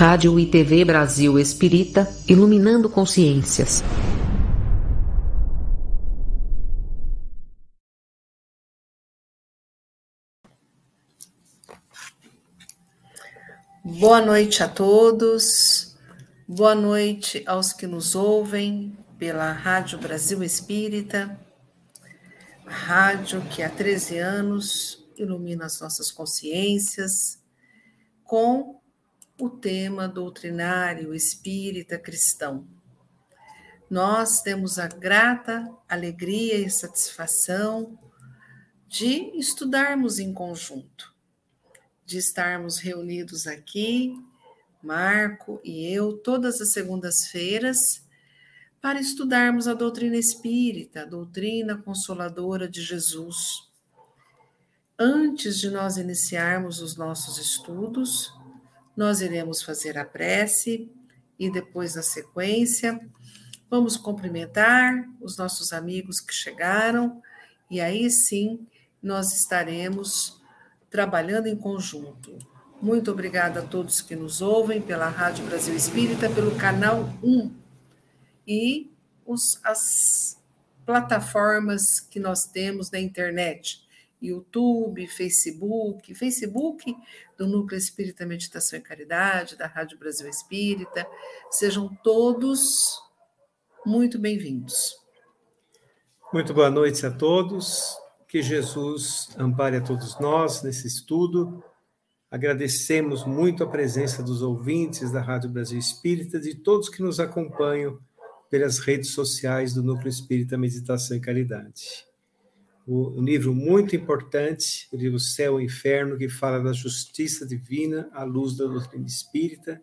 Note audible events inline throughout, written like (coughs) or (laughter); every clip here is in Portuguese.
Rádio e TV Brasil Espírita, iluminando consciências. Boa noite a todos, boa noite aos que nos ouvem pela Rádio Brasil Espírita, rádio que há 13 anos ilumina as nossas consciências com o tema doutrinário espírita cristão. Nós temos a grata alegria e satisfação de estudarmos em conjunto, de estarmos reunidos aqui, Marco e eu, todas as segundas-feiras, para estudarmos a doutrina espírita, a doutrina consoladora de Jesus. Antes de nós iniciarmos os nossos estudos, nós iremos fazer a prece e depois, na sequência, vamos cumprimentar os nossos amigos que chegaram e aí sim nós estaremos trabalhando em conjunto. Muito obrigada a todos que nos ouvem pela Rádio Brasil Espírita, pelo canal 1 e os, as plataformas que nós temos na internet YouTube, Facebook, Facebook do Núcleo Espírita Meditação e Caridade, da Rádio Brasil Espírita. Sejam todos muito bem-vindos. Muito boa noite a todos. Que Jesus ampare a todos nós nesse estudo. Agradecemos muito a presença dos ouvintes da Rádio Brasil Espírita, de todos que nos acompanham pelas redes sociais do Núcleo Espírita Meditação e Caridade um livro muito importante, o livro Céu e Inferno, que fala da justiça divina à luz da doutrina espírita.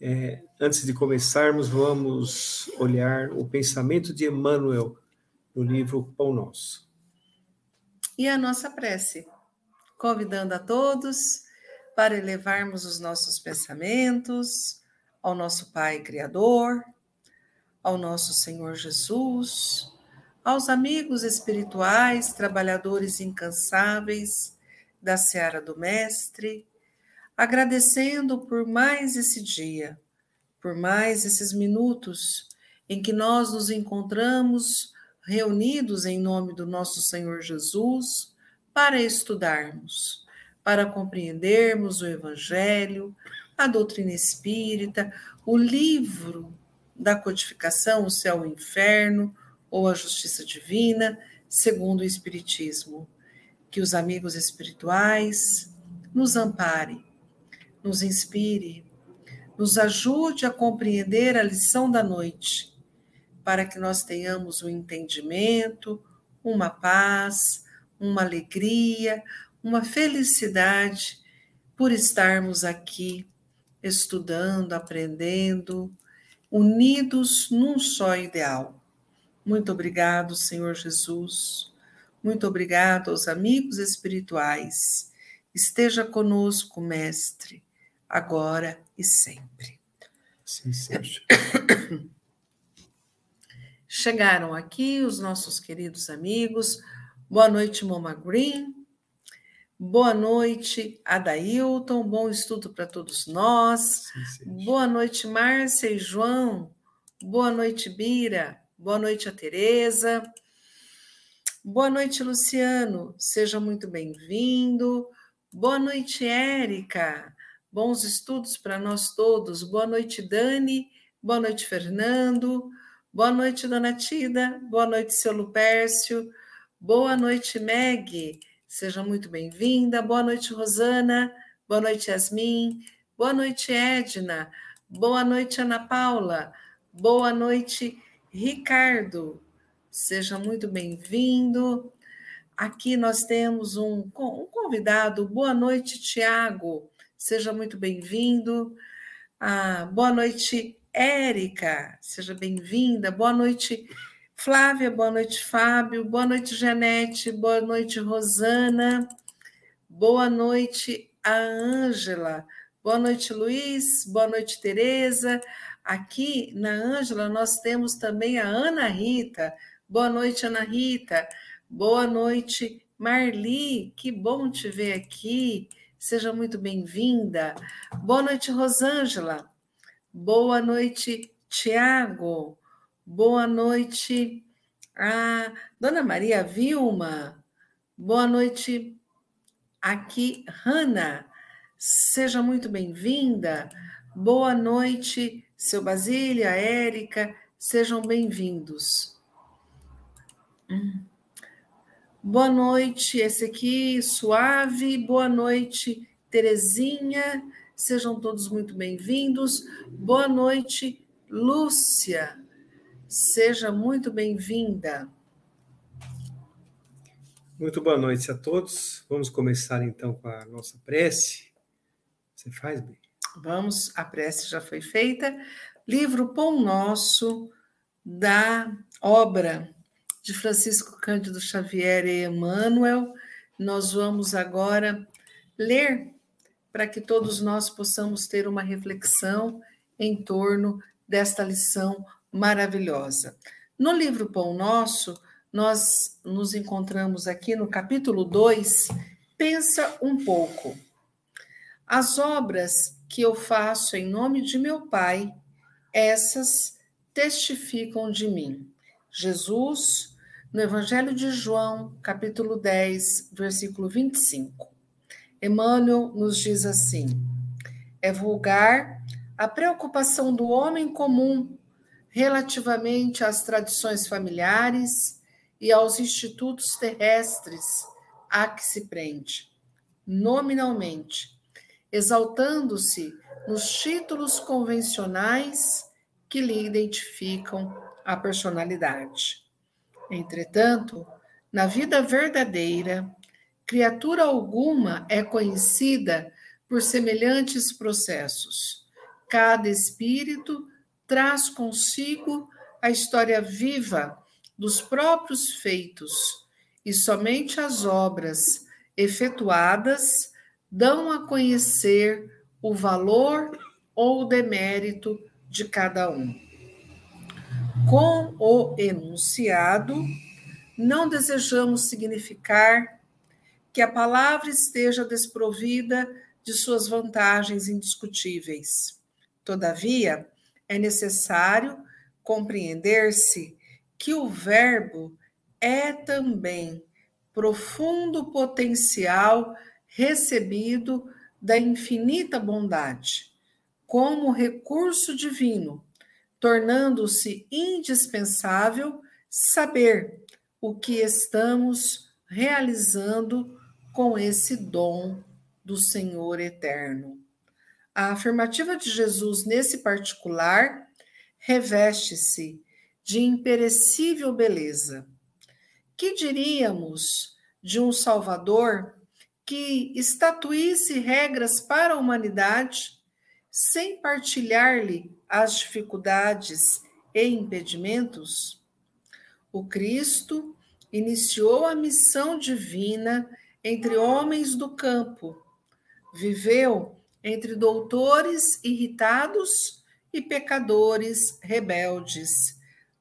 É, antes de começarmos, vamos olhar o pensamento de Emmanuel no livro Pão Nosso. E a nossa prece, convidando a todos para elevarmos os nossos pensamentos ao nosso Pai Criador, ao nosso Senhor Jesus, aos amigos espirituais, trabalhadores incansáveis da seara do Mestre, agradecendo por mais esse dia, por mais esses minutos em que nós nos encontramos reunidos em nome do nosso Senhor Jesus para estudarmos, para compreendermos o Evangelho, a doutrina espírita, o livro da codificação, o céu e o inferno, ou a justiça divina, segundo o Espiritismo. Que os amigos espirituais nos ampare, nos inspire, nos ajude a compreender a lição da noite, para que nós tenhamos um entendimento, uma paz, uma alegria, uma felicidade por estarmos aqui estudando, aprendendo, unidos num só ideal muito obrigado, Senhor Jesus. Muito obrigado aos amigos espirituais. Esteja conosco, Mestre, agora e sempre. Sim, seja. Chegaram aqui os nossos queridos amigos. Boa noite, Moma Green. Boa noite, Adailton. Bom estudo para todos nós. Sim, Boa noite, Márcia e João. Boa noite, Bira. Boa noite a Tereza. Boa noite, Luciano. Seja muito bem-vindo. Boa noite, Érica. Bons estudos para nós todos. Boa noite, Dani. Boa noite, Fernando. Boa noite, Dona Tida. Boa noite, seu Lupércio. Boa noite, Meg. Seja muito bem-vinda. Boa noite, Rosana. Boa noite, Yasmin. Boa noite, Edna. Boa noite, Ana Paula. Boa noite, Ricardo, seja muito bem-vindo. Aqui nós temos um, um, convidado. Boa noite, Tiago. Seja muito bem-vindo. Ah, boa noite, Érica. Seja bem-vinda. Boa noite, Flávia. Boa noite, Fábio. Boa noite, Janete. Boa noite, Rosana. Boa noite, a Ângela. Boa noite, Luiz. Boa noite, Tereza. Aqui na Ângela, nós temos também a Ana Rita. Boa noite, Ana Rita. Boa noite, Marli. Que bom te ver aqui. seja muito bem-vinda. Boa noite, Rosângela. Boa noite, Tiago. Boa noite, a Dona Maria Vilma. Boa noite, aqui, Hanna. Seja muito bem-vinda. Boa noite, seu Basília, Érica. Sejam bem-vindos. Boa noite, esse aqui, Suave. Boa noite, Terezinha. Sejam todos muito bem-vindos. Boa noite, Lúcia. Seja muito bem-vinda. Muito boa noite a todos. Vamos começar então com a nossa prece. Você faz bem? Vamos, a prece já foi feita. Livro Pão Nosso, da obra de Francisco Cândido Xavier e Emmanuel. Nós vamos agora ler para que todos nós possamos ter uma reflexão em torno desta lição maravilhosa. No livro Pão Nosso, nós nos encontramos aqui no capítulo 2. Pensa um pouco. As obras que eu faço em nome de meu Pai, essas testificam de mim. Jesus, no Evangelho de João, capítulo 10, versículo 25. Emmanuel nos diz assim: é vulgar a preocupação do homem comum relativamente às tradições familiares e aos institutos terrestres a que se prende, nominalmente, exaltando-se nos títulos convencionais que lhe identificam a personalidade. Entretanto, na vida verdadeira, criatura alguma é conhecida por semelhantes processos. Cada espírito traz consigo a história viva dos próprios feitos, e somente as obras efetuadas dão a conhecer o valor ou o demérito de cada um. Com o enunciado, não desejamos significar que a palavra esteja desprovida de suas vantagens indiscutíveis. Todavia, é necessário compreender-se que o Verbo é também profundo potencial recebido da infinita bondade, como recurso divino, tornando-se indispensável saber o que estamos realizando com esse dom do Senhor eterno. A afirmativa de Jesus nesse particular reveste-se de imperecível beleza. Que diríamos de um Salvador que estatuísse regras para a humanidade sem partilhar-lhe as dificuldades e impedimentos? O Cristo iniciou a missão divina entre homens do campo, viveu entre doutores irritados e pecadores rebeldes.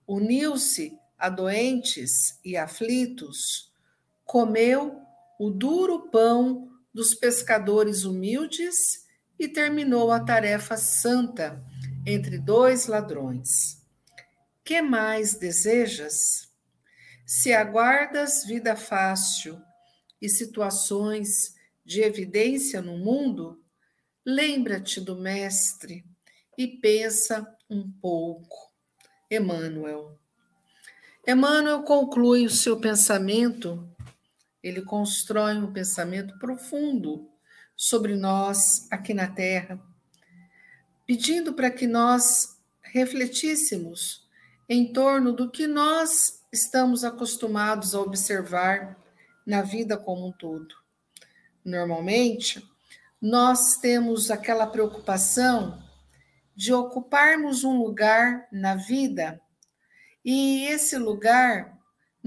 Uniu-se a doentes e aflitos, comeu o duro pão dos pescadores humildes e terminou a tarefa santa entre dois ladrões. Que mais desejas? Se aguardas vida fácil e situações de evidência no mundo, Lembra-te do Mestre e pensa um pouco. Emmanuel. Emmanuel conclui o seu pensamento, ele constrói um pensamento profundo sobre nós aqui na Terra, pedindo para que nós refletíssemos em torno do que nós estamos acostumados a observar na vida como um todo. Normalmente, nós temos aquela preocupação de ocuparmos um lugar na vida e esse lugar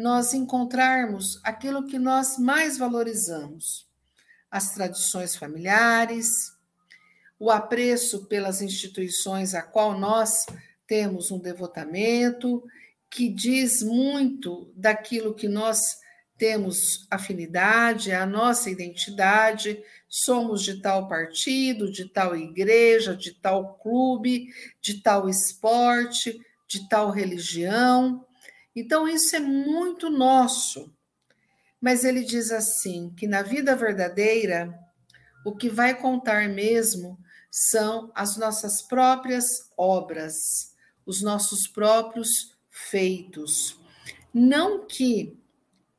nós encontrarmos aquilo que nós mais valorizamos: as tradições familiares, o apreço pelas instituições a qual nós temos um devotamento, que diz muito daquilo que nós temos afinidade, a nossa identidade, somos de tal partido, de tal igreja, de tal clube, de tal esporte, de tal religião. Então, isso é muito nosso. Mas ele diz assim: que na vida verdadeira, o que vai contar mesmo são as nossas próprias obras, os nossos próprios feitos. Não que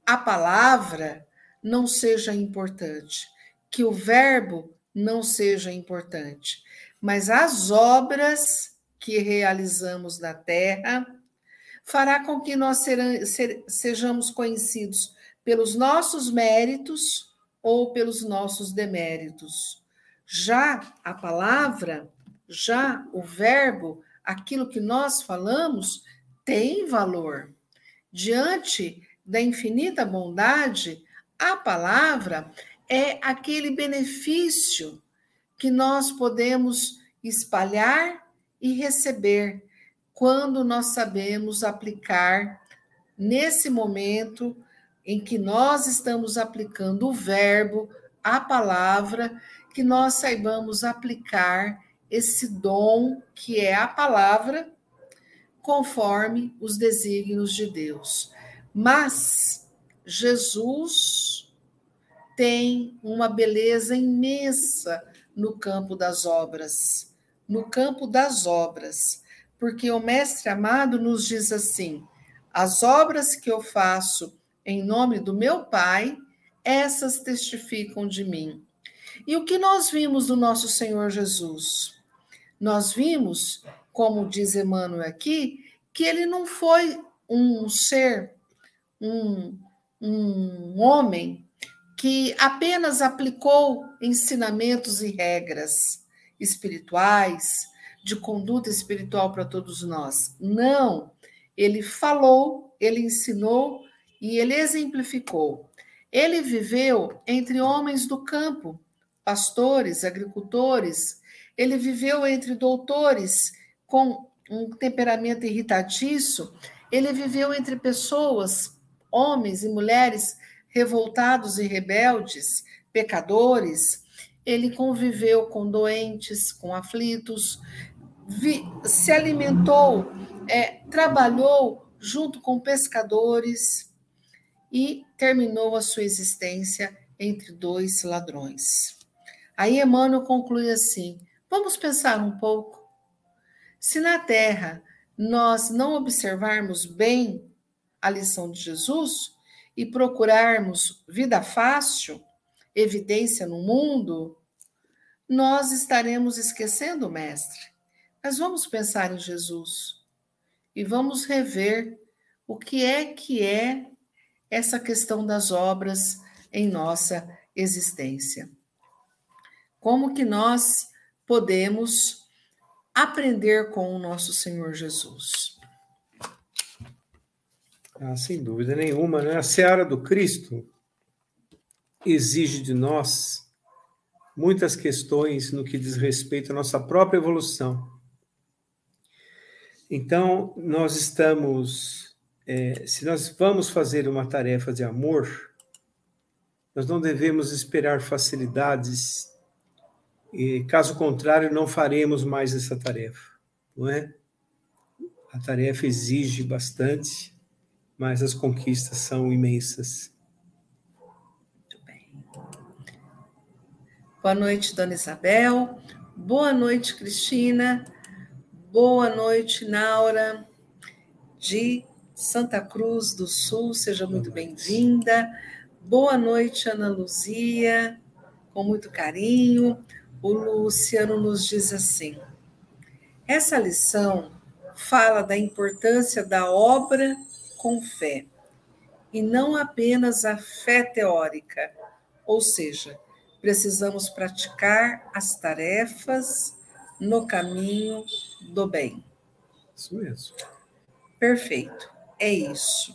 a palavra não seja importante, que o verbo não seja importante, mas as obras que realizamos na terra fará com que nós sejamos conhecidos pelos nossos méritos ou pelos nossos deméritos. Já a palavra, já o verbo, aquilo que nós falamos, tem valor. Diante da infinita bondade, a palavra é aquele benefício que nós podemos espalhar e receber quando nós sabemos aplicar nesse momento em que nós estamos aplicando o verbo, a palavra, que nós saibamos aplicar esse dom que é a palavra conforme os desígnios de Deus. Mas Jesus tem uma beleza imensa no campo das obras, no campo das obras, porque o mestre amado nos diz assim: as obras que eu faço em nome do meu Pai, essas testificam de mim. E o que nós vimos do nosso Senhor Jesus? Nós vimos, como diz Emmanuel aqui, que ele não foi um ser um, um homem que apenas aplicou ensinamentos e regras espirituais, de conduta espiritual para todos nós. Não, ele falou, ele ensinou e ele exemplificou. Ele viveu entre homens do campo, pastores, agricultores, ele viveu entre doutores com um temperamento irritadiço, ele viveu entre pessoas homens e mulheres revoltados e rebeldes, pecadores, ele conviveu com doentes, com aflitos, vi, se alimentou, é, trabalhou junto com pescadores e terminou a sua existência entre dois ladrões. Aí Emmanuel conclui assim: vamos pensar um pouco. Se na terra nós não observarmos bem a lição de Jesus e procurarmos vida fácil, evidência no mundo, nós estaremos esquecendo o Mestre. Mas vamos pensar em Jesus e vamos rever o que é que é essa questão das obras em nossa existência. Como que nós podemos aprender com o nosso Senhor Jesus? Ah, sem dúvida nenhuma, né? A seara do Cristo exige de nós muitas questões no que diz respeito à nossa própria evolução. Então, nós estamos, é, se nós vamos fazer uma tarefa de amor, nós não devemos esperar facilidades, e caso contrário, não faremos mais essa tarefa, não é? A tarefa exige bastante, mas as conquistas são imensas. Muito bem. Boa noite, dona Isabel. Boa noite, Cristina. Boa noite, Naura, de Santa Cruz do Sul. Seja muito bem-vinda. Boa noite, Ana Luzia, com muito carinho. O Luciano nos diz assim: essa lição fala da importância da obra com fé, e não apenas a fé teórica, ou seja, precisamos praticar as tarefas no caminho do bem. Isso mesmo. Perfeito, é isso.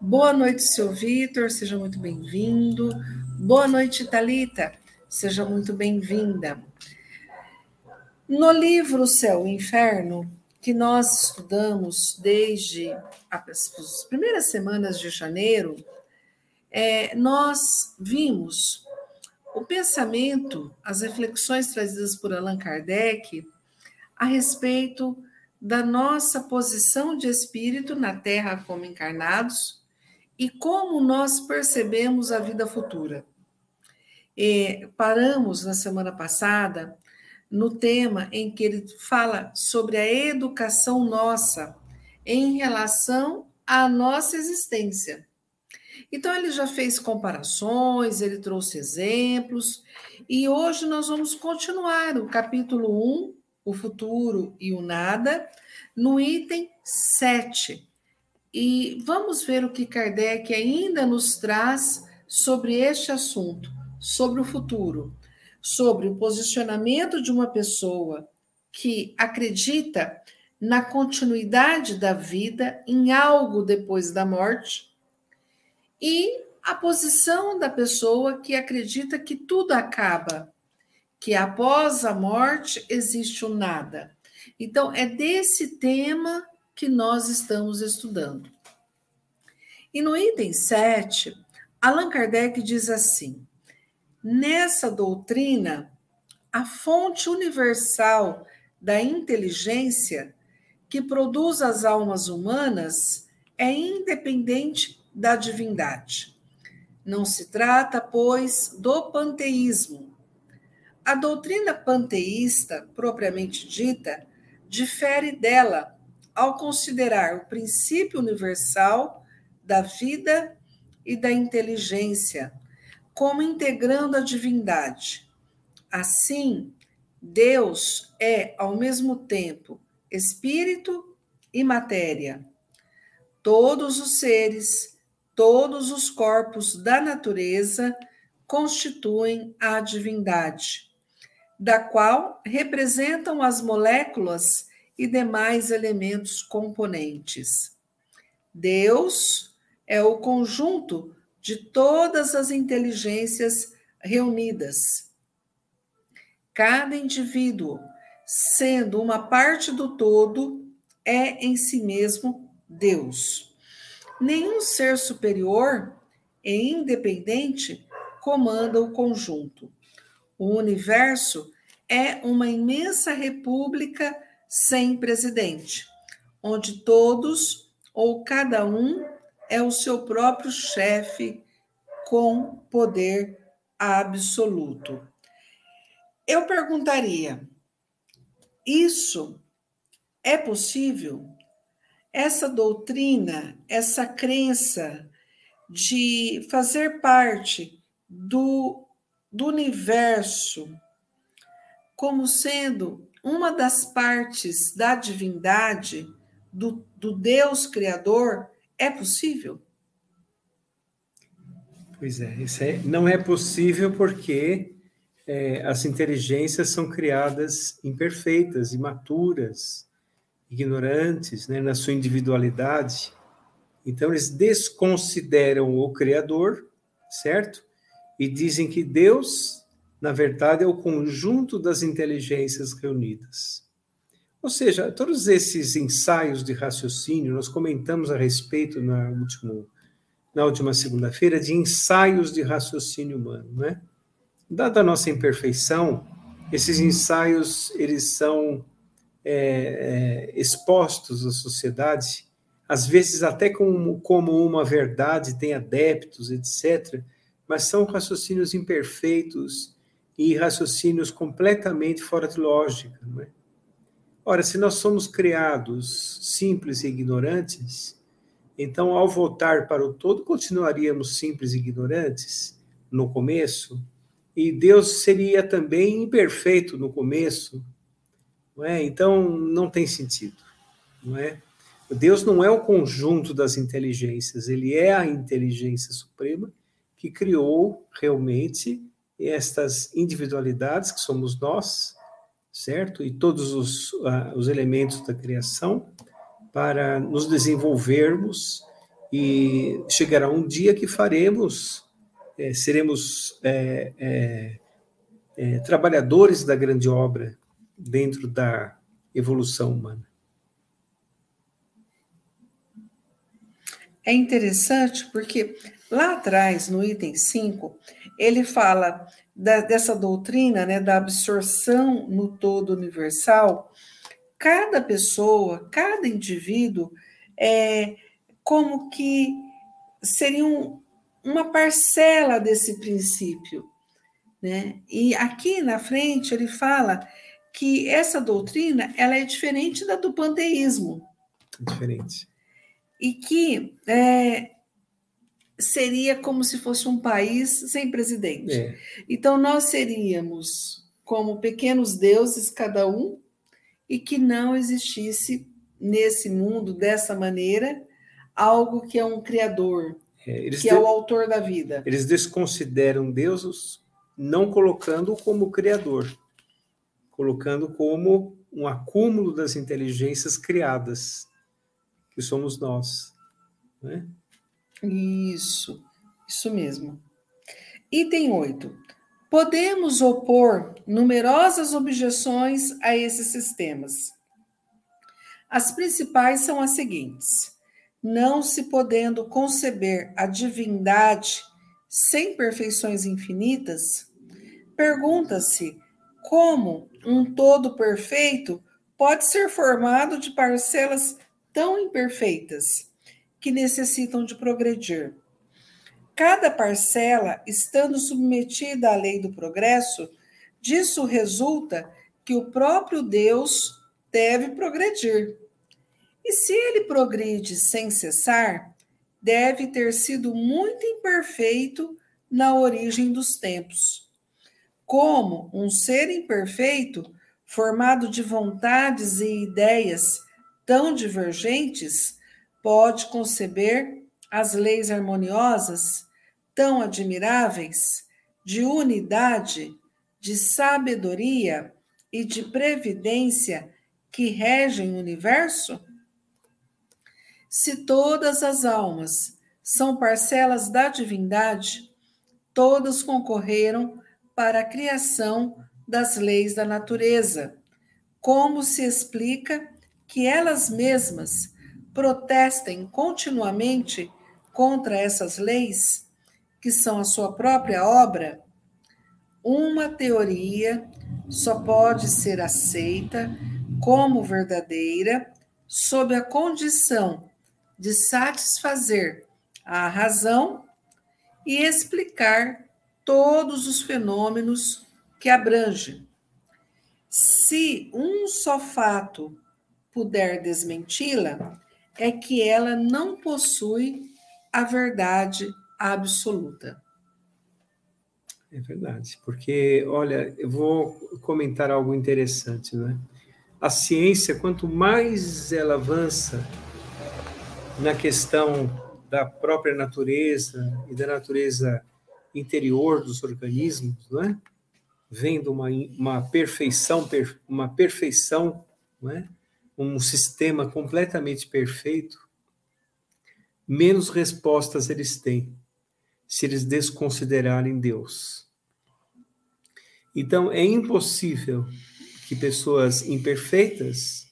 Boa noite, seu Vitor, seja muito bem-vindo. Boa noite, Talita, seja muito bem-vinda. No livro Céu e Inferno, que nós estudamos desde as primeiras semanas de janeiro, é, nós vimos o pensamento, as reflexões trazidas por Allan Kardec a respeito da nossa posição de espírito na Terra como encarnados e como nós percebemos a vida futura. E paramos na semana passada no tema em que ele fala sobre a educação nossa em relação à nossa existência. Então, ele já fez comparações, ele trouxe exemplos, e hoje nós vamos continuar o capítulo 1, o futuro e o nada, no item 7. E vamos ver o que Kardec ainda nos traz sobre este assunto, sobre o futuro sobre o posicionamento de uma pessoa que acredita na continuidade da vida, em algo depois da morte, e a posição da pessoa que acredita que tudo acaba, que após a morte existe o nada. Então, é desse tema que nós estamos estudando. E no item 7, Allan Kardec diz assim: Nessa doutrina, a fonte universal da inteligência que produz as almas humanas é independente da divindade. Não se trata, pois, do panteísmo. A doutrina panteísta, propriamente dita, difere dela ao considerar o princípio universal da vida e da inteligência como integrando a divindade. Assim, Deus é, ao mesmo tempo, espírito e matéria. Todos os seres, todos os corpos da natureza constituem a divindade, da qual representam as moléculas e demais elementos componentes. Deus é o conjunto de todas as inteligências reunidas. Cada indivíduo, sendo uma parte do todo, é em si mesmo Deus. Nenhum ser superior e independente comanda o conjunto. O universo é uma imensa república sem presidente, onde todos ou cada um é o seu próprio chefe com poder absoluto. Eu perguntaria: isso é possível? Essa doutrina, essa crença de fazer parte do, do universo como sendo uma das partes da divindade, do, do Deus Criador, é possível? Pois é, isso é, não é possível porque é, as inteligências são criadas imperfeitas, imaturas, ignorantes, né, na sua individualidade. Então, eles desconsideram o Criador, certo? E dizem que Deus, na verdade, é o conjunto das inteligências reunidas. Ou seja, todos esses ensaios de raciocínio, nós comentamos a respeito na, último, na última segunda-feira de ensaios de raciocínio humano, né? Dada a nossa imperfeição, esses ensaios eles são é, é, expostos à sociedade, às vezes até como, como uma verdade, tem adeptos, etc., mas são raciocínios imperfeitos e raciocínios completamente fora de lógica, não é? Ora, se nós somos criados simples e ignorantes, então, ao voltar para o todo, continuaríamos simples e ignorantes no começo, e Deus seria também imperfeito no começo, não é? Então, não tem sentido, não é? Deus não é o conjunto das inteligências, ele é a inteligência suprema que criou realmente estas individualidades que somos nós, certo? E todos os, uh, os elementos da criação para nos desenvolvermos e chegará um dia que faremos, é, seremos é, é, é trabalhadores da grande obra dentro da evolução humana. É interessante porque lá atrás, no item 5, ele fala da, dessa doutrina né, da absorção no todo universal. Cada pessoa, cada indivíduo, é como que seriam uma parcela desse princípio. Né? E aqui na frente ele fala que essa doutrina ela é diferente da do panteísmo. Diferente. E que é, seria como se fosse um país sem presidente. É. Então nós seríamos como pequenos deuses cada um e que não existisse nesse mundo dessa maneira algo que é um criador, é, que é o autor da vida. Eles desconsideram Deus não colocando como criador, colocando como um acúmulo das inteligências criadas, que somos nós. Né? Isso, isso mesmo. Item 8. Podemos opor numerosas objeções a esses sistemas. As principais são as seguintes: não se podendo conceber a divindade sem perfeições infinitas, Pergunta-se como um todo perfeito pode ser formado de parcelas tão imperfeitas que necessitam de progredir. Cada parcela, estando submetida à lei do progresso, disso resulta que o próprio Deus deve progredir. E se ele progride sem cessar, deve ter sido muito imperfeito na origem dos tempos como um ser imperfeito, formado de vontades e ideias tão divergentes, pode conceber as leis harmoniosas, tão admiráveis, de unidade, de sabedoria e de previdência que regem o universo? Se todas as almas são parcelas da divindade, todas concorreram para a criação das leis da natureza. Como se explica que elas mesmas protestem continuamente contra essas leis, que são a sua própria obra? Uma teoria só pode ser aceita como verdadeira sob a condição de satisfazer a razão e explicar todos os fenômenos que abrange. Se um só fato puder desmenti-la, é que ela não possui a verdade absoluta. É verdade, porque, olha, eu vou comentar algo interessante, né? A ciência, quanto mais ela avança na questão da própria natureza e da natureza interior dos organismos, não é? vendo uma, uma perfeição, uma perfeição, não é? Um sistema completamente perfeito, menos respostas eles têm se eles desconsiderarem Deus. Então, é impossível que pessoas imperfeitas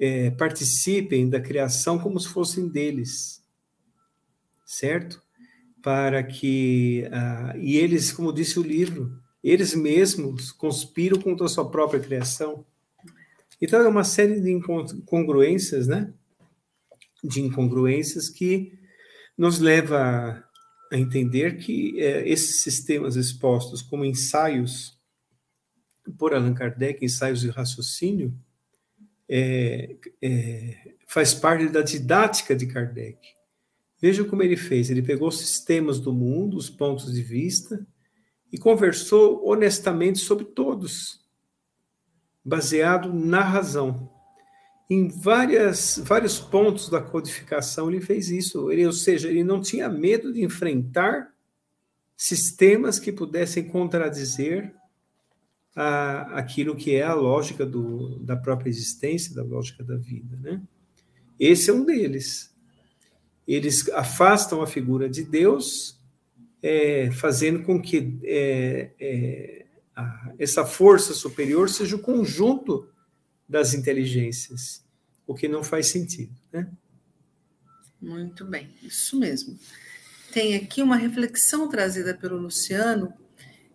é, participem da criação como se fossem deles, certo? para que. Uh, e eles, como disse o livro, eles mesmos conspiram contra a sua própria criação. Então, é uma série de incongruências, né? De incongruências que nos leva a, entender que é, esses sistemas expostos como ensaios por Allan Kardec, ensaios de raciocínio, é, é, faz parte da didática de Kardec. Veja como ele fez: ele pegou os sistemas do mundo, os pontos de vista, e conversou honestamente sobre todos, baseado na razão. Em várias, vários pontos da codificação ele fez isso, ele, ou seja, ele não tinha medo de enfrentar sistemas que pudessem contradizer a, aquilo que é a lógica do, da própria existência, da lógica da vida. Né? Esse é um deles eles afastam a figura de Deus, é, fazendo com que é, é, essa força superior seja o conjunto das inteligências, o que não faz sentido. Né? Muito bem, isso mesmo. Tem aqui uma reflexão trazida pelo Luciano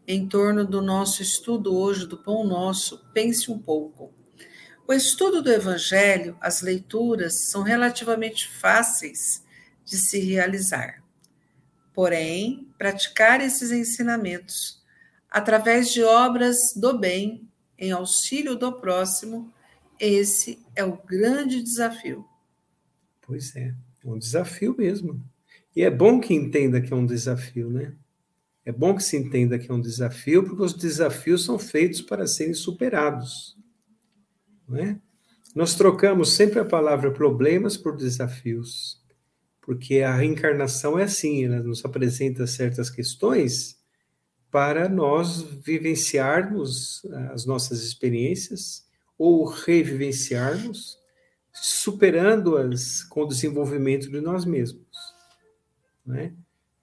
em torno do nosso estudo hoje do Pão Nosso. Pense um pouco. O estudo do Evangelho, as leituras, são relativamente fáceis de se realizar. Porém, praticar esses ensinamentos através de obras do bem, em auxílio do próximo, esse é o grande desafio. Pois é, é um desafio mesmo. E é bom que entenda que é um desafio, né? É bom que se entenda que é um desafio, porque os desafios são feitos para serem superados. Não é? Nós trocamos sempre a palavra problemas por desafios, porque a reencarnação é assim, ela nos apresenta certas questões para nós vivenciarmos as nossas experiências ou revivenciarmos, superando-as com o desenvolvimento de nós mesmos. Né?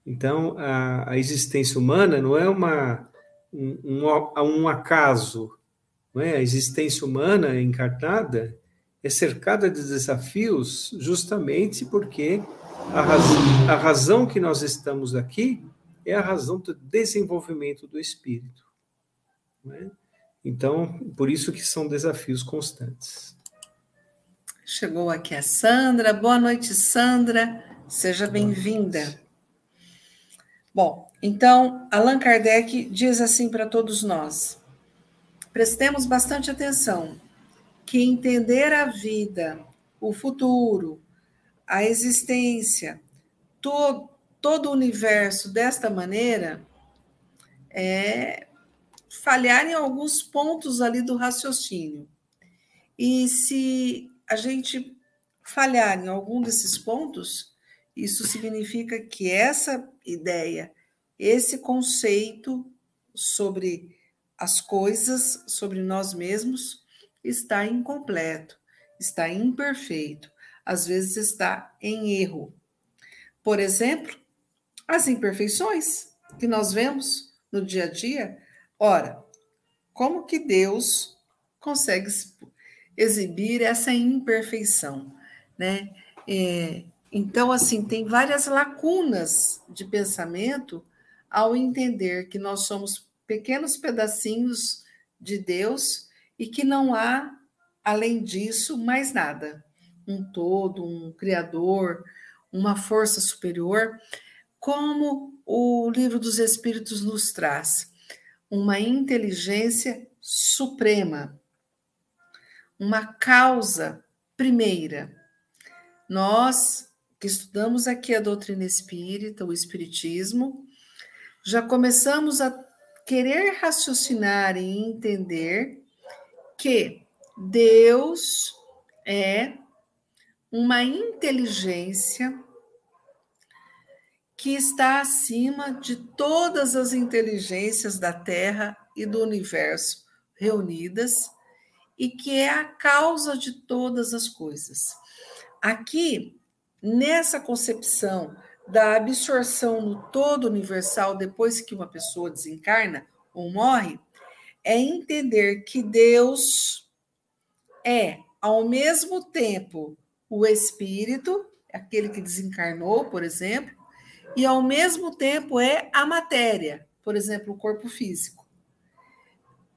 Então, a, a, existência humana não é uma, um, um, um acaso. É? A existência humana encarnada é cercada de desafios justamente porque a razão, a razão que nós estamos aqui é a razão do desenvolvimento do espírito. É? Então, por isso que são desafios constantes. Chegou aqui a Sandra. Boa noite, Sandra. Seja bem-vinda. Bom, então, Allan Kardec diz assim para todos nós: prestemos bastante atenção, que entender a vida, o futuro, a existência, todo, todo o universo desta maneira é falhar em alguns pontos ali do raciocínio. E se a gente falhar em algum desses pontos, isso significa que essa ideia, esse conceito sobre as coisas, sobre nós mesmos, está incompleto, está imperfeito, às vezes está em erro. Por exemplo, as imperfeições que nós vemos no dia a dia. Ora, como que Deus consegue exibir essa imperfeição, né? É, então, assim, tem várias lacunas de pensamento ao entender que nós somos pequenos pedacinhos de Deus e que não há, além disso, mais nada. Um todo, um Criador, uma força superior como o livro dos Espíritos nos traz, uma inteligência suprema, uma causa primeira. Nós que estudamos aqui a doutrina espírita, o Espiritismo, já começamos a querer raciocinar e entender que Deus é uma inteligência que está acima de todas as inteligências da Terra e do universo reunidas e que é a causa de todas as coisas. Aqui, nessa concepção da absorção no todo universal depois que uma pessoa desencarna ou morre, é entender que Deus é, ao mesmo tempo, o espírito, aquele que desencarnou, por exemplo, e ao mesmo tempo é a matéria, por exemplo, o corpo físico.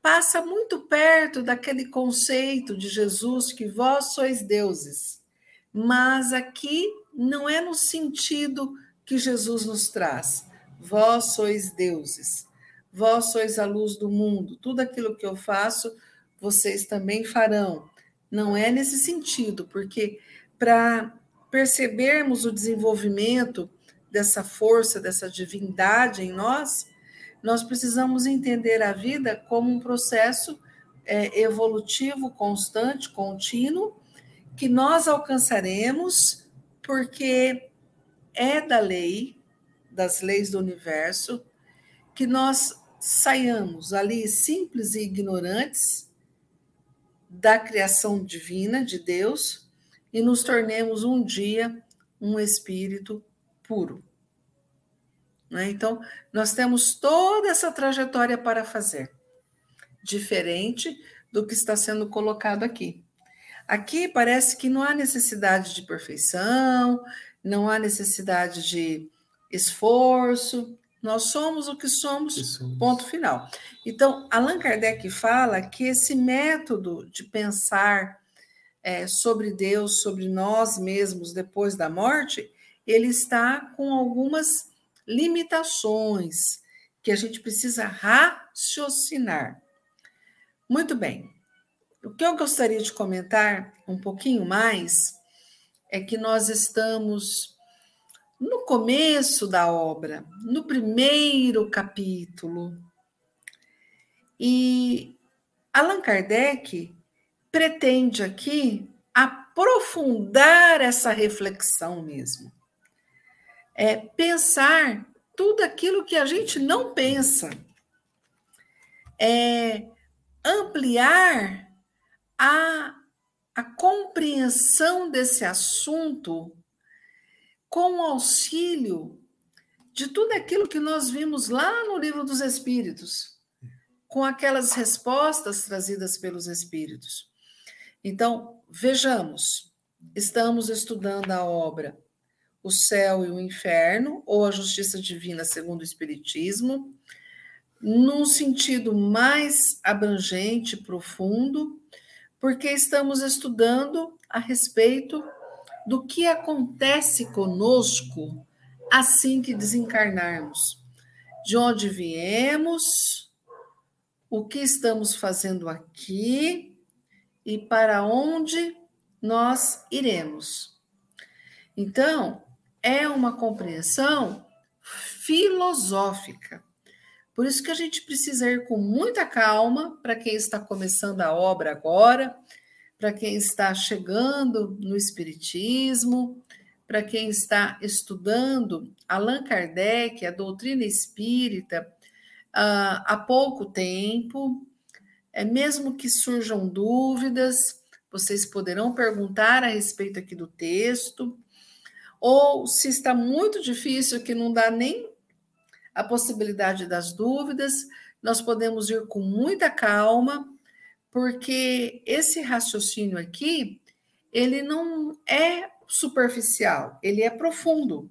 Passa muito perto daquele conceito de Jesus que vós sois deuses, mas aqui não é no sentido que Jesus nos traz. Vós sois deuses, vós sois a luz do mundo, tudo aquilo que eu faço, vocês também farão. Não é nesse sentido, porque para percebermos o desenvolvimento dessa força, dessa divindade em nós, nós precisamos entender a vida como um processo é, evolutivo, constante, contínuo, que nós alcançaremos porque é da lei, das leis do universo, que nós saiamos ali simples e ignorantes da criação divina de Deus e nos tornemos um dia um espírito puro. Né? Então, nós temos toda essa trajetória para fazer, diferente do que está sendo colocado aqui. Aqui parece que não há necessidade de perfeição, não há necessidade de esforço, nós somos o que somos, Isso. ponto final. Então, Allan Kardec fala que esse método de pensar é, sobre Deus, sobre nós mesmos depois da morte, ele está com algumas limitações que a gente precisa raciocinar. Muito bem. O que eu gostaria de comentar um pouquinho mais é que nós estamos no começo da obra, no primeiro capítulo. E Allan Kardec pretende aqui aprofundar essa reflexão mesmo. É pensar tudo aquilo que a gente não pensa. É ampliar a, a compreensão desse assunto com o auxílio de tudo aquilo que nós vimos lá no livro dos Espíritos, com aquelas respostas trazidas pelos Espíritos. Então, vejamos, estamos estudando a obra O Céu e o Inferno, ou a Justiça Divina segundo o Espiritismo, num sentido mais abrangente, profundo, porque estamos estudando a respeito do que acontece conosco assim que desencarnarmos. De onde viemos, o que estamos fazendo aqui e para onde nós iremos. Então, é uma compreensão filosófica. Por isso que a gente precisa ir com muita calma para quem está começando a obra agora, para quem está chegando no Espiritismo, para quem está estudando Allan Kardec, a doutrina espírita, uh, há pouco tempo, é mesmo que surjam dúvidas, vocês poderão perguntar a respeito aqui do texto, ou se está muito difícil, que não dá nem a possibilidade das dúvidas, nós podemos ir com muita calma porque esse raciocínio aqui, ele não é superficial, ele é profundo.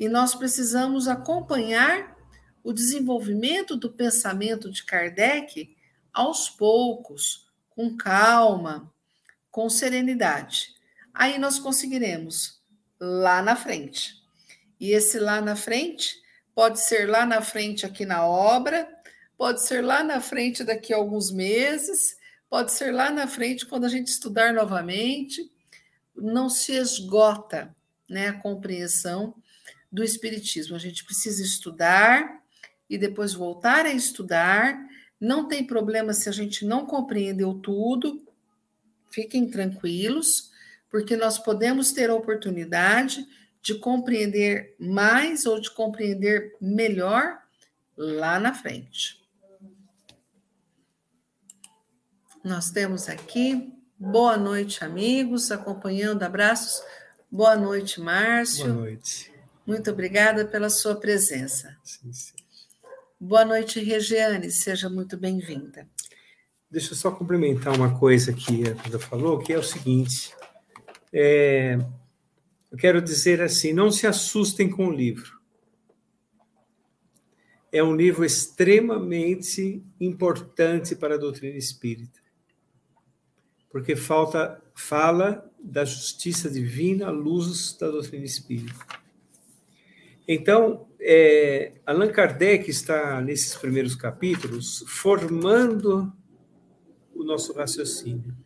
E nós precisamos acompanhar o desenvolvimento do pensamento de Kardec aos poucos, com calma, com serenidade. Aí nós conseguiremos lá na frente. E esse lá na frente pode ser lá na frente aqui na obra, pode ser lá na frente daqui a alguns meses, pode ser lá na frente, quando a gente estudar novamente, não se esgota né, a compreensão do Espiritismo. A gente precisa estudar e depois voltar a estudar. Não tem problema se a gente não compreendeu tudo, fiquem tranquilos, porque nós podemos ter a oportunidade de compreender mais ou de compreender melhor lá na frente. Nós temos aqui. Boa noite, amigos, acompanhando. Abraços. Boa noite, Márcio. Boa noite. Muito obrigada pela sua presença. Sim, sim. Boa noite, Regiane. Seja muito bem-vinda. Deixa eu só complementar uma coisa que a Duda falou, que é o seguinte. É, eu quero dizer assim: não se assustem com o livro. É um livro extremamente importante para a doutrina espírita porque falta fala da justiça divina à luz da doutrina espírita. Então, é, Allan Kardec está, nesses primeiros capítulos, formando o nosso raciocínio.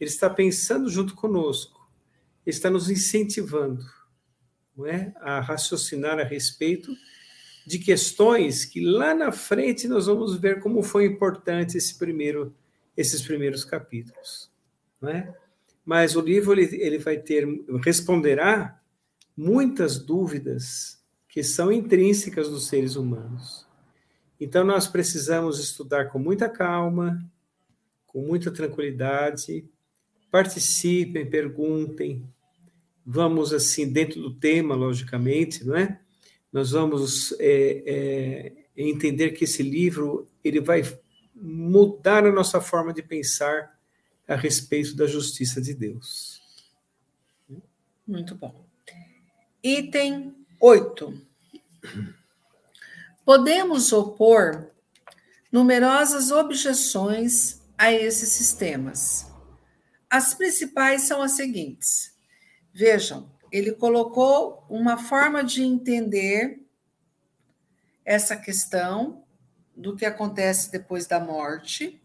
Ele está pensando junto conosco, está nos incentivando não é? a raciocinar a respeito de questões que lá na frente nós vamos ver como foi importante esse primeiro, esses primeiros capítulos não é? Mas o livro ele, ele vai ter responderá muitas dúvidas que são intrínsecas dos seres humanos. Então nós precisamos estudar com muita calma, com muita tranquilidade, participem, perguntem, vamos assim dentro do tema, logicamente, não é? Nós vamos é, é, entender que esse livro ele vai mudar a nossa forma de pensar a respeito da justiça de Deus. Muito bom. Item 8. Podemos opor numerosas objeções a esses sistemas. As principais são as seguintes. Vejam, ele colocou uma forma de entender essa questão do que acontece depois da morte.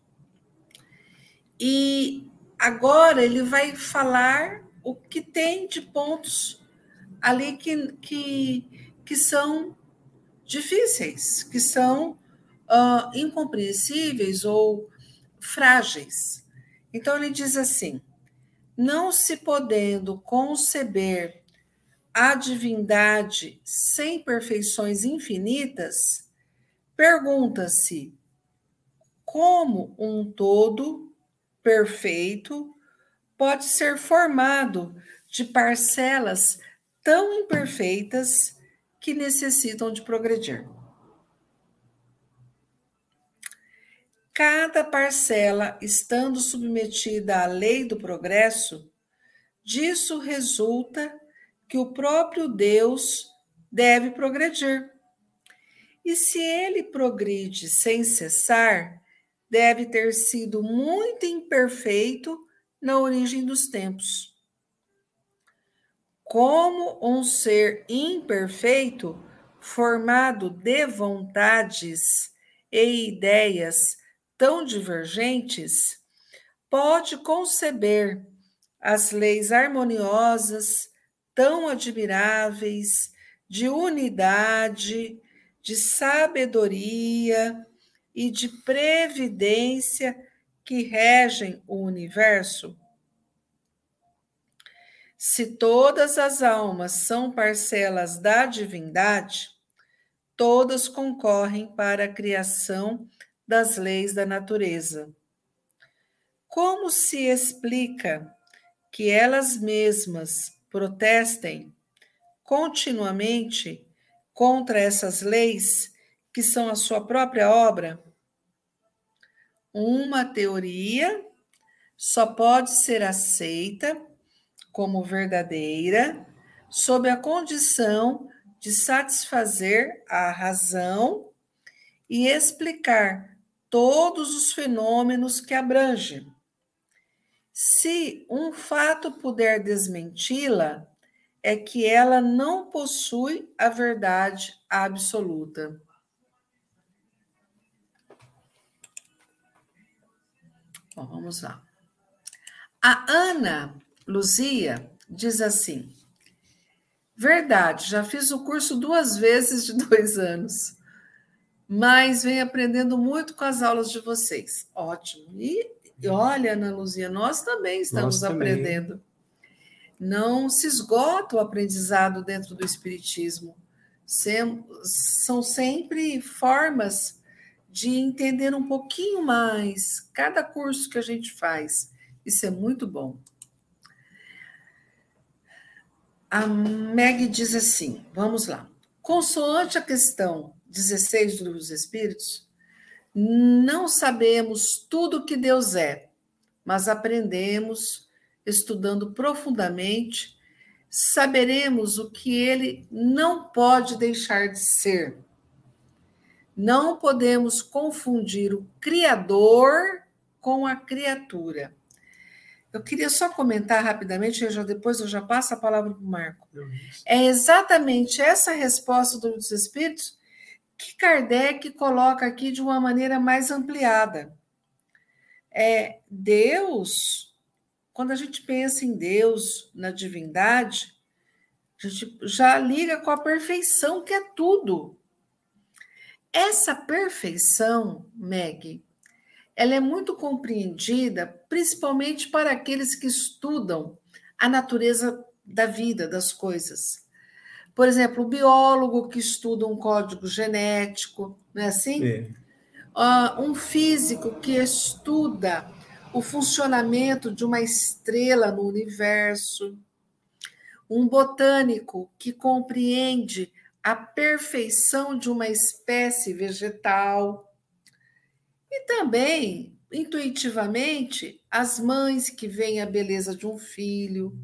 E agora ele vai falar o que tem de pontos ali que, que, que são difíceis, que são uh, incompreensíveis ou frágeis. Então, ele diz assim: não se podendo conceber a divindade sem perfeições infinitas, pergunta-se como um todo perfeito pode ser formado de parcelas tão imperfeitas que necessitam de progredir. Cada parcela estando submetida à lei do progresso, disso resulta que o próprio Deus deve progredir. E se ele progride sem cessar, deve ter sido muito imperfeito na origem dos tempos. Como um ser imperfeito, formado de vontades e ideias tão divergentes, pode conceber as leis harmoniosas tão admiráveis de unidade, de sabedoria e de previdência que regem o universo? Se todas as almas são parcelas da divindade, todas concorrem para a criação das leis da natureza. Como se explica que elas mesmas protestem continuamente contra essas leis que são a sua própria obra? Uma teoria só pode ser aceita como verdadeira sob a condição de satisfazer a razão e explicar todos os fenômenos que abrange. Se um fato puder desmenti-la, é que ela não possui a verdade absoluta. Bom, vamos lá. A Ana Luzia diz assim: Verdade, já fiz o curso duas vezes de dois anos, mas venho aprendendo muito com as aulas de vocês. Ótimo. E e olha, Ana Luzia, nós também estamos nós aprendendo. Não se esgota o aprendizado dentro do Espiritismo. são sempre formas de entender um pouquinho mais cada curso que a gente faz. Isso é muito bom. A Meg diz assim: vamos lá. Consoante a questão 16 do Livro dos Espíritos, não sabemos tudo o que Deus é, mas aprendemos estudando profundamente, saberemos o que ele não pode deixar de ser. Não podemos confundir o Criador com a criatura. Eu queria só comentar rapidamente, eu já, depois eu já passo a palavra para o Marco. É exatamente essa resposta dos Espíritos que Kardec coloca aqui de uma maneira mais ampliada. É Deus, quando a gente pensa em Deus, na divindade, a gente já liga com a perfeição, que é tudo. Essa perfeição, Meg, ela é muito compreendida, principalmente para aqueles que estudam a natureza da vida, das coisas. Por exemplo, o biólogo que estuda um código genético, não é assim? É. Uh, um físico que estuda o funcionamento de uma estrela no universo, um botânico que compreende a perfeição de uma espécie vegetal, e também intuitivamente, as mães que veem a beleza de um filho,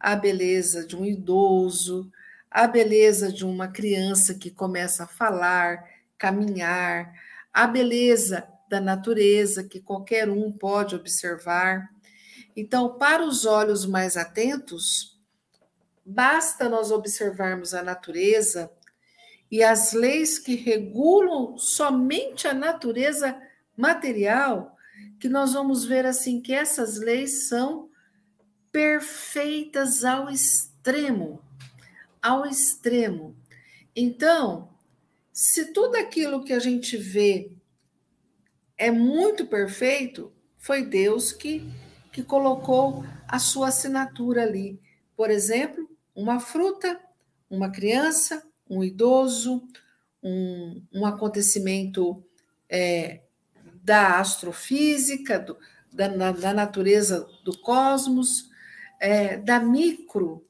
a beleza de um idoso, a beleza de uma criança que começa a falar, caminhar, a beleza da natureza que qualquer um pode observar. Então, para os olhos mais atentos, basta nós observarmos a natureza e as leis que regulam somente a natureza material, que nós vamos ver assim que essas leis são perfeitas ao extremo, ao extremo. Então, se tudo aquilo que a gente vê é muito perfeito, foi Deus que, que colocou a sua assinatura ali. Por exemplo, uma fruta, uma criança, um idoso, um, um acontecimento é, da astrofísica, do, da, da, natureza do cosmos, é, da micro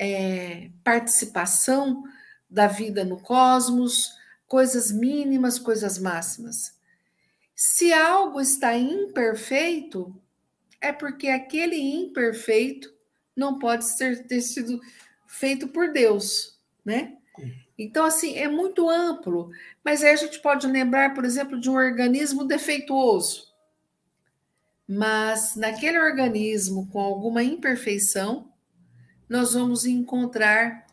é, participação da vida no cosmos, coisas mínimas, coisas máximas. Se algo está imperfeito, é porque aquele imperfeito não pode ser, ter sido feito por Deus né? Então, assim, é muito amplo, mas aí a gente pode lembrar, por exemplo, de um organismo defeituoso. Mas naquele organismo com alguma imperfeição, nós vamos encontrar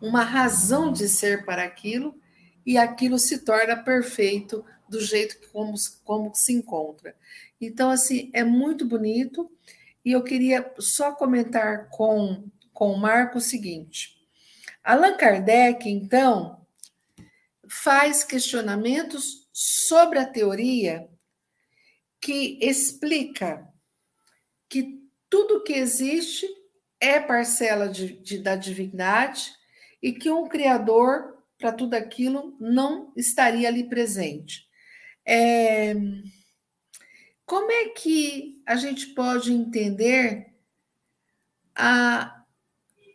uma razão de ser para aquilo e aquilo se torna perfeito do jeito que como, como se encontra. Então, assim, é muito bonito e eu queria só comentar com, com o Marco o seguinte. Allan Kardec, então, faz questionamentos sobre a teoria que explica que tudo que existe é parcela de, de, da divindade e que um criador para tudo aquilo não estaria ali presente. É, como é que a gente pode entender a,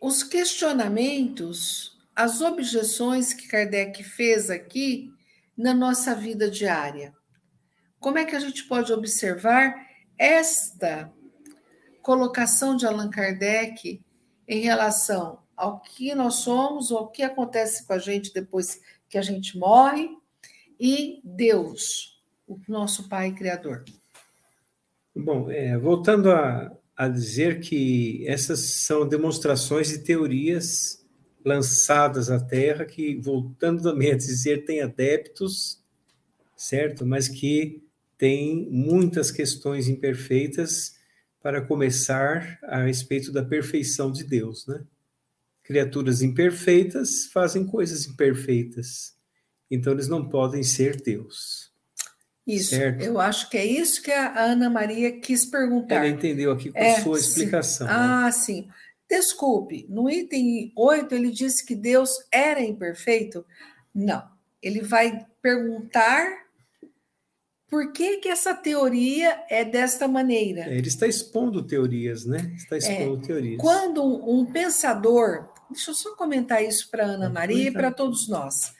os questionamentos, as objeções que Kardec fez aqui na nossa vida diária. Como é que a gente pode observar esta colocação de Allan Kardec em relação ao que nós somos, ao que acontece com a gente depois que a gente morre e Deus, o nosso Pai Criador? Bom, é, voltando a, a dizer que essas são demonstrações de teorias lançadas à Terra, que, voltando também a dizer, tem adeptos, certo? Mas que tem muitas questões imperfeitas para começar a respeito da perfeição de Deus, né? Criaturas imperfeitas fazem coisas imperfeitas, então eles não podem ser Deus. Isso, certo? eu acho que é isso que a Ana Maria quis perguntar. Ela entendeu aqui com é, a sua explicação. Sim. Né? Ah, sim. Desculpe, no item 8 ele disse que Deus era imperfeito? Não. Ele vai perguntar por que, que essa teoria é desta maneira. É, ele está expondo teorias, né? Está é, expondo é, teorias. Quando um, um, pensador, deixa eu só comentar isso para Ana Maria e para todos nós.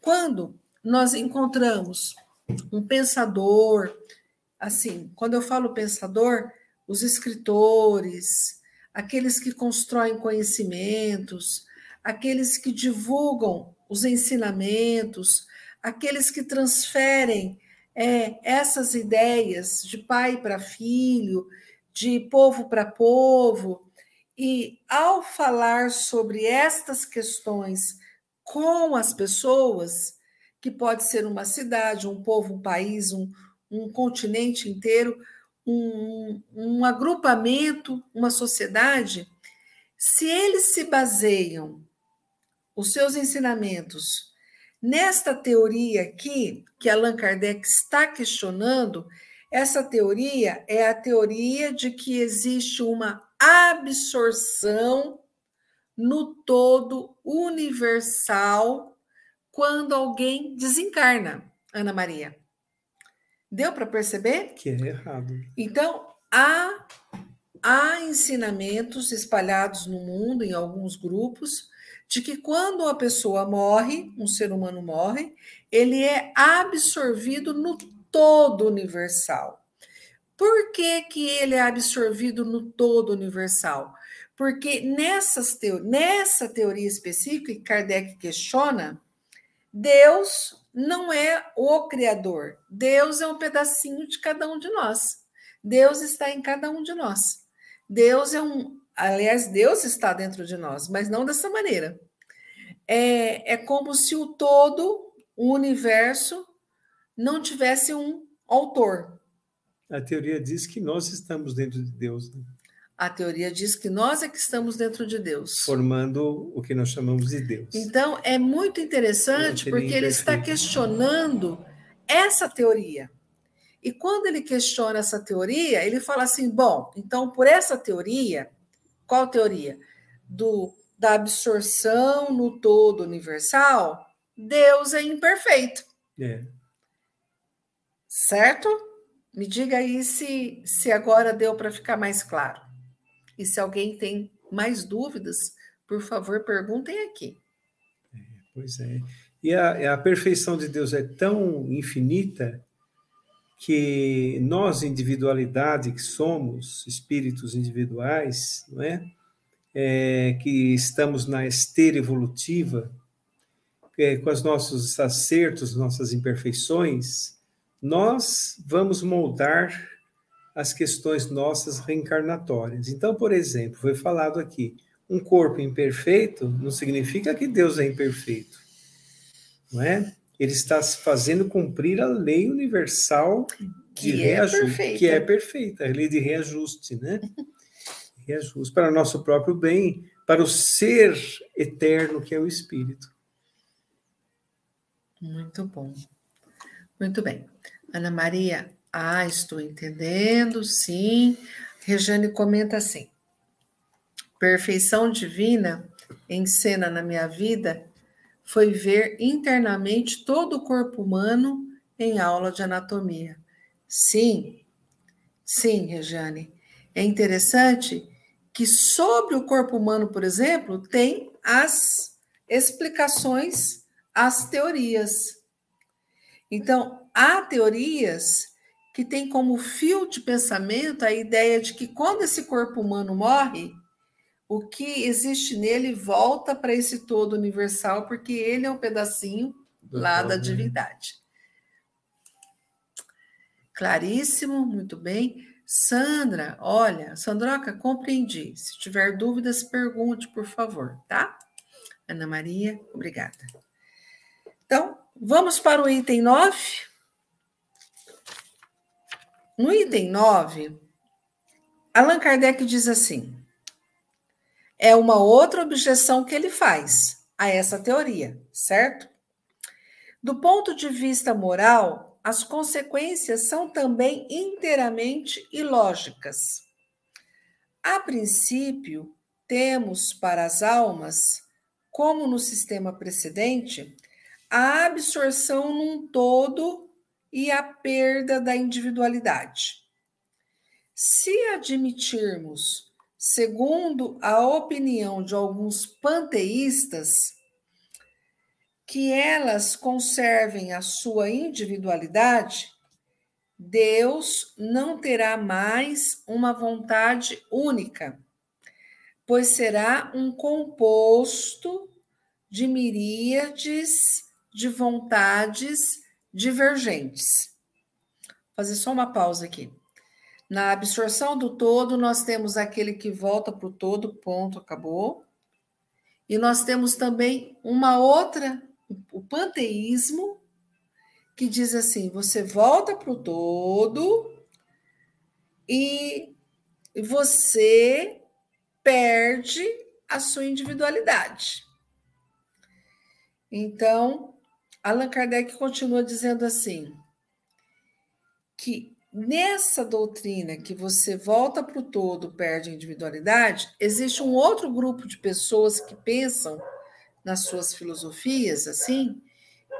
Quando nós encontramos um pensador, assim, quando eu falo pensador, os escritores, aqueles que constroem conhecimentos, aqueles que divulgam os ensinamentos, aqueles que transferem é, essas ideias de pai para filho, de povo para povo, e ao falar sobre estas questões com as pessoas, que pode ser uma cidade, um povo, um país, um, um continente inteiro, um, um agrupamento, uma sociedade, se eles se baseiam, os seus ensinamentos, nesta teoria aqui, que Allan Kardec está questionando, essa teoria é a teoria de que existe uma absorção no todo universal quando alguém desencarna, Ana Maria. Deu para perceber? Que é errado. Então, há, há ensinamentos espalhados no mundo, em alguns grupos, de que quando a pessoa morre, um ser humano morre, ele é absorvido no todo universal. Por que, que ele é absorvido no todo universal? Porque nessas teo nessa teoria específica que Kardec questiona, Deus não é o Criador. Deus é um pedacinho de cada um de nós. Deus está em cada um de nós. Deus é um. Aliás, Deus está dentro de nós, mas não dessa maneira. É, é como se o todo, o universo, não tivesse um autor. A teoria diz que nós estamos dentro de Deus. Né? A teoria diz que nós é que estamos dentro de Deus. Formando o que nós chamamos de Deus. Então, é muito interessante porque ele está questionando essa teoria. E quando ele questiona essa teoria, ele fala assim: bom, então por essa teoria, qual teoria? Do, da absorção no todo universal, Deus é imperfeito. É. Certo? Me diga aí se, se agora deu para ficar mais claro. E se alguém tem mais dúvidas, por favor, perguntem aqui. É, pois é. E a, a perfeição de Deus é tão infinita que nós, individualidade que somos, espíritos individuais, não é? é que estamos na esteira evolutiva, é, com os nossos acertos, nossas imperfeições, nós vamos moldar as questões nossas reencarnatórias. Então, por exemplo, foi falado aqui, um corpo imperfeito não significa que Deus é imperfeito, não é? Ele está fazendo cumprir a lei universal de que é reajuste, é que é perfeita, a lei de reajuste, né? (laughs) reajuste para o nosso próprio bem, para o ser eterno que é o Espírito. Muito bom. Muito bem. Ana Maria, ah, estou entendendo, sim. Rejane comenta assim: perfeição divina em cena na minha vida foi ver internamente todo o corpo humano em aula de anatomia. Sim, sim, Rejane. É interessante que sobre o corpo humano, por exemplo, tem as explicações, as teorias. Então, há teorias que tem como fio de pensamento a ideia de que quando esse corpo humano morre, o que existe nele volta para esse todo universal, porque ele é um pedacinho do lá da divindade. Claríssimo, muito bem. Sandra, olha, Sandroca, compreendi. Se tiver dúvidas, pergunte, por favor, tá? Ana Maria, obrigada. Então, vamos para o item 9. No item 9, Allan Kardec diz assim: é uma outra objeção que ele faz a essa teoria, certo? Do ponto de vista moral, as consequências são também inteiramente ilógicas. A princípio, temos para as almas, como no sistema precedente, a absorção num todo e a perda da individualidade. Se admitirmos, segundo a opinião de alguns panteístas, que elas conservem a sua individualidade, Deus não terá mais uma vontade única, pois será um composto de miríades de vontades divergentes. Vou fazer só uma pausa aqui. Na absorção do todo, nós temos aquele que volta para o todo, ponto, acabou. E nós temos também uma outra, o panteísmo, que diz assim: você volta para o todo e você perde a sua individualidade. Então, Allan Kardec continua dizendo assim: que nessa doutrina que você volta para o todo, perde a individualidade, existe um outro grupo de pessoas que pensam nas suas filosofias assim,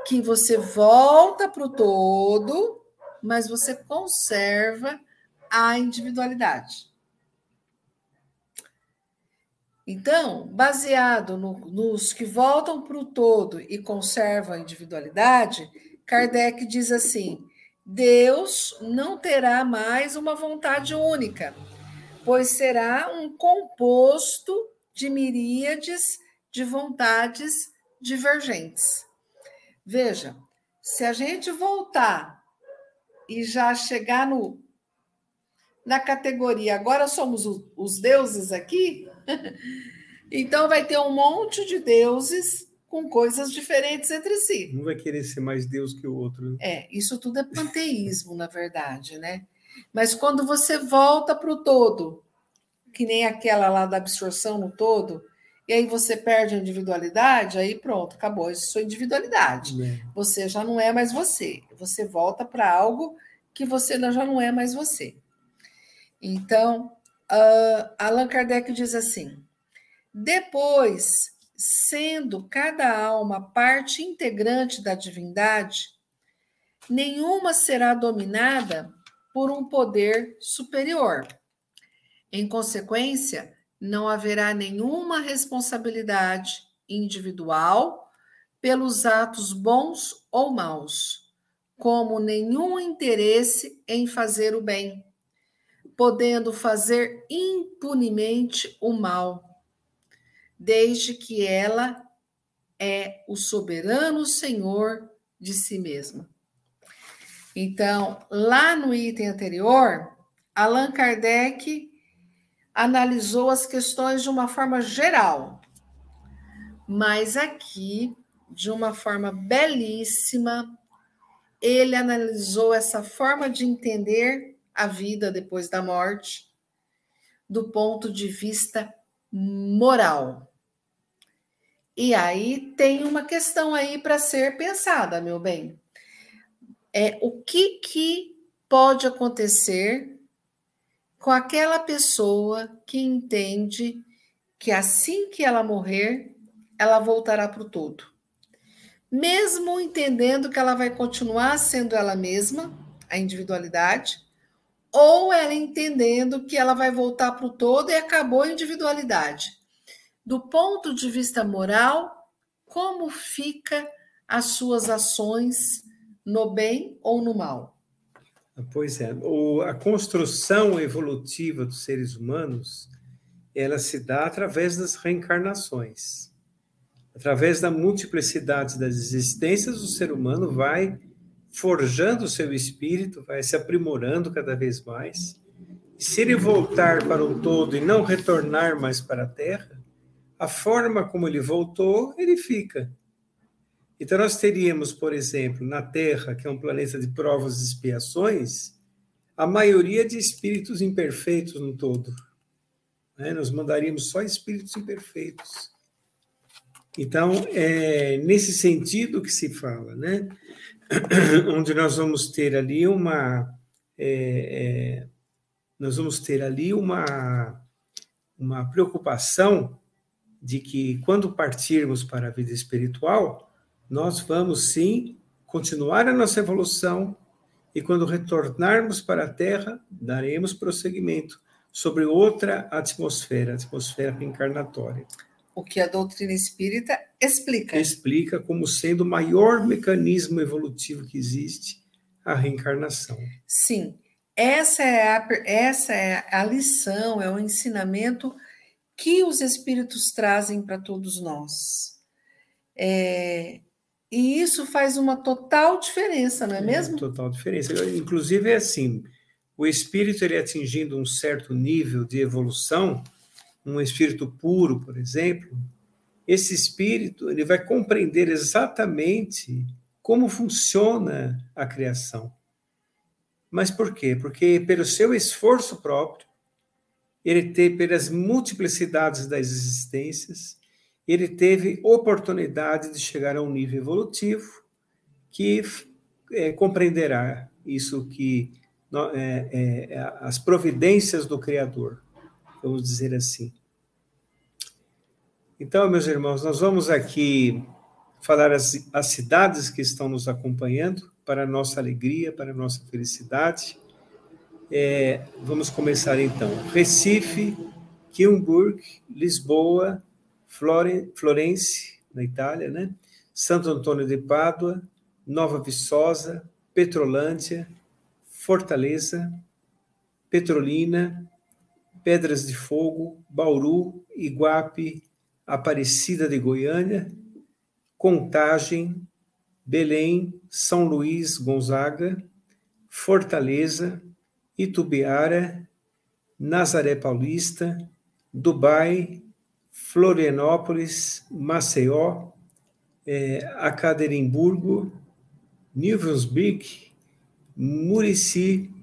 que você volta para o todo, mas você conserva a individualidade. Então, baseado no, nos que voltam para o todo e conservam a individualidade, Kardec diz assim: Deus não terá mais uma vontade única, pois será um composto de miríades de vontades divergentes. Veja, se a gente voltar e já chegar no na categoria agora somos os deuses aqui, (laughs) então vai ter um monte de deuses com coisas diferentes entre si. Um vai querer ser mais Deus que o outro. Né? É, isso tudo é panteísmo, na verdade, né? Mas quando você volta para o todo, que nem aquela lá da absorção no todo, e aí você perde a individualidade, aí pronto, acabou isso sua individualidade. É. Você já não é mais você. Você volta para algo que você já não é mais você. Então, uh, Allan Kardec diz assim: depois, sendo cada alma parte integrante da divindade, nenhuma será dominada por um poder superior. Em consequência, não haverá nenhuma responsabilidade individual pelos atos bons ou maus, como nenhum interesse em fazer o bem, podendo fazer impunemente o mal, desde que ela é o soberano Senhor de si mesma. Então, lá no item anterior, Allan Kardec analisou as questões de uma forma geral, mas aqui, de uma forma belíssima, ele analisou essa forma de entender a vida depois da morte do ponto de vista moral. E aí tem uma questão aí para ser pensada, meu bem. É o que que pode acontecer com aquela pessoa que entende que assim que ela morrer, ela voltará para o todo. Mesmo entendendo que ela vai continuar sendo ela mesma, a individualidade, ou ela entendendo que ela vai voltar para o todo e acabou a individualidade. Do ponto de vista moral, como fica as suas ações no bem ou no mal? Pois é, o, a construção evolutiva dos seres humanos, ela se dá através das reencarnações. Através da multiplicidade das existências, o ser humano vai forjando o seu espírito, vai se aprimorando cada vez mais. E se ele voltar para um todo e não retornar mais para a Terra, a forma como ele voltou, ele fica. Então, nós teríamos, por exemplo, na Terra, que é um planeta de provas e expiações, a maioria de espíritos imperfeitos no todo. Né? Nós mandaríamos só espíritos imperfeitos. Então, é nesse sentido que se fala, né? (coughs) onde nós vamos ter ali uma. É, é, nós vamos ter ali uma, uma preocupação de que, quando partirmos para a vida espiritual, nós vamos sim continuar a nossa evolução e quando retornarmos para a Terra, daremos prosseguimento sobre outra atmosfera, atmosfera reencarnatória. O que a doutrina espírita explica. Explica como sendo o maior mecanismo evolutivo que existe, a reencarnação. Sim, essa é a, essa é a lição, é o ensinamento que os espíritos trazem para todos nós. É, e isso faz uma total diferença, não é, é mesmo? Total diferença. Inclusive, é assim: o espírito ele atingindo um certo nível de evolução, um espírito puro, por exemplo, esse espírito ele vai compreender exatamente como funciona a criação. Mas por quê? Porque pelo seu esforço próprio, ele tem pelas multiplicidades das existências, ele teve oportunidade de chegar a um nível evolutivo que é, compreenderá isso que é, é, as providências do Criador, vamos dizer assim. Então, meus irmãos, nós vamos aqui falar as, as cidades que estão nos acompanhando para nossa alegria, para nossa felicidade. É, vamos começar então. Recife, Quilmburg, Lisboa, Florence, na Itália, né? Santo Antônio de Pádua, Nova Viçosa, Petrolândia, Fortaleza, Petrolina, Pedras de Fogo, Bauru, Iguape, Aparecida de Goiânia, Contagem, Belém, São Luís Gonzaga, Fortaleza, Itubiara, Nazaré Paulista, Dubai, Florianópolis, Maceió, é, Academburgo, Nivelsbrick, Murici,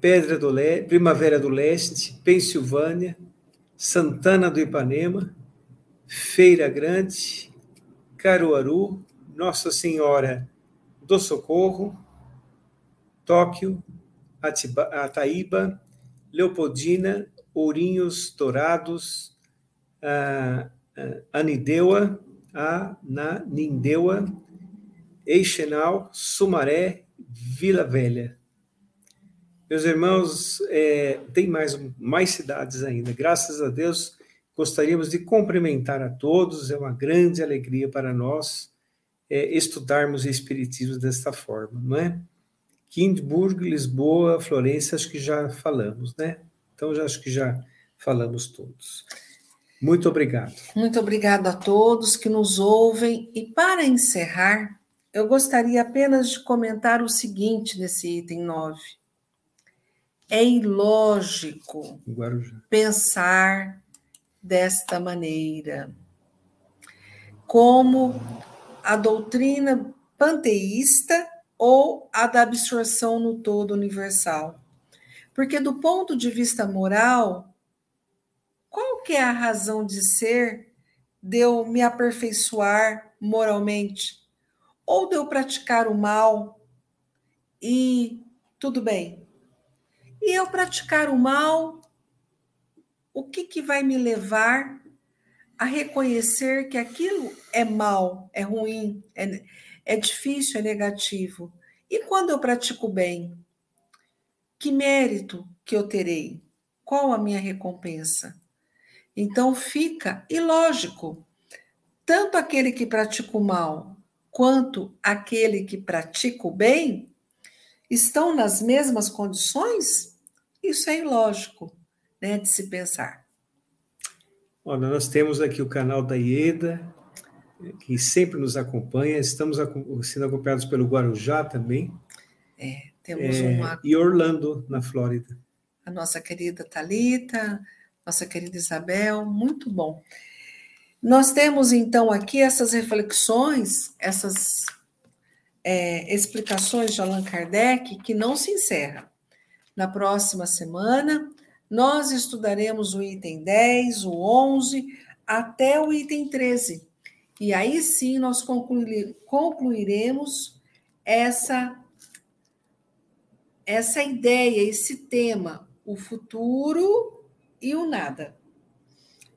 Pedra do Le Primavera do Leste, Pensilvânia, Santana do Ipanema, Feira Grande, Caruaru, Nossa Senhora do Socorro, Tóquio, Atiba, Ataíba, Leopoldina, Ourinhos Dourados, Anideua, Ananindeua, Eixenal, Sumaré, Vila Velha. Meus irmãos, é, tem mais, mais cidades ainda. Graças a Deus, gostaríamos de cumprimentar a todos. É uma grande alegria para nós é, estudarmos Espiritismo desta forma, não é? Quindburg, Lisboa, Florença, acho que já falamos, né? Então, já acho que já falamos todos. Muito obrigado. Muito obrigado a todos que nos ouvem. E para encerrar, eu gostaria apenas de comentar o seguinte nesse item 9 é ilógico pensar desta maneira. Como a doutrina panteísta ou a da absorção no todo universal. Porque do ponto de vista moral, qual que é a razão de ser de eu me aperfeiçoar moralmente? Ou de eu praticar o mal e tudo bem, e eu praticar o mal, o que, que vai me levar a reconhecer que aquilo é mal, é ruim, é, é difícil, é negativo? E quando eu pratico bem, que mérito que eu terei? Qual a minha recompensa? Então fica ilógico. Tanto aquele que pratica o mal quanto aquele que pratica o bem estão nas mesmas condições? Isso é ilógico né, de se pensar. Olha, nós temos aqui o canal da IEDA, que sempre nos acompanha, estamos sendo acompanhados pelo Guarujá também. É, temos é, uma... E Orlando, na Flórida. A nossa querida Talita, nossa querida Isabel, muito bom. Nós temos então aqui essas reflexões, essas é, explicações de Allan Kardec que não se encerram. Na próxima semana, nós estudaremos o item 10, o 11, até o item 13. E aí sim nós concluiremos essa essa ideia, esse tema, o futuro e o nada,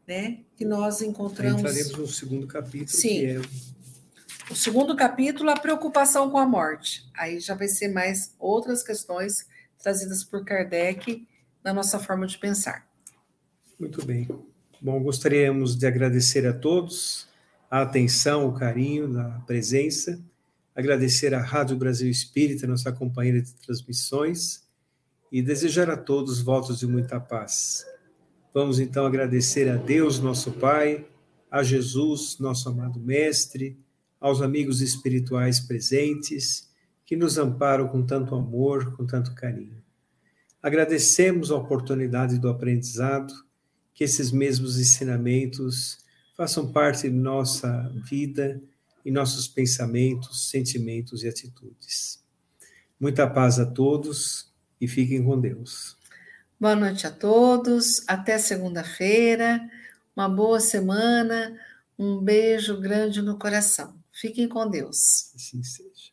né? Que nós encontramos. Entraremos no segundo capítulo, Sim. é o segundo capítulo, a preocupação com a morte. Aí já vai ser mais outras questões trazidas por Kardec na nossa forma de pensar. Muito bem. Bom, gostaríamos de agradecer a todos a atenção, o carinho, a presença, agradecer à Rádio Brasil Espírita, nossa companheira de transmissões, e desejar a todos votos de muita paz. Vamos então agradecer a Deus, nosso Pai, a Jesus, nosso amado Mestre, aos amigos espirituais presentes que nos amparam com tanto amor, com tanto carinho. Agradecemos a oportunidade do aprendizado, que esses mesmos ensinamentos façam parte de nossa vida e nossos pensamentos, sentimentos e atitudes. Muita paz a todos e fiquem com Deus. Boa noite a todos, até segunda-feira, uma boa semana, um beijo grande no coração. Fiquem com Deus. Assim seja.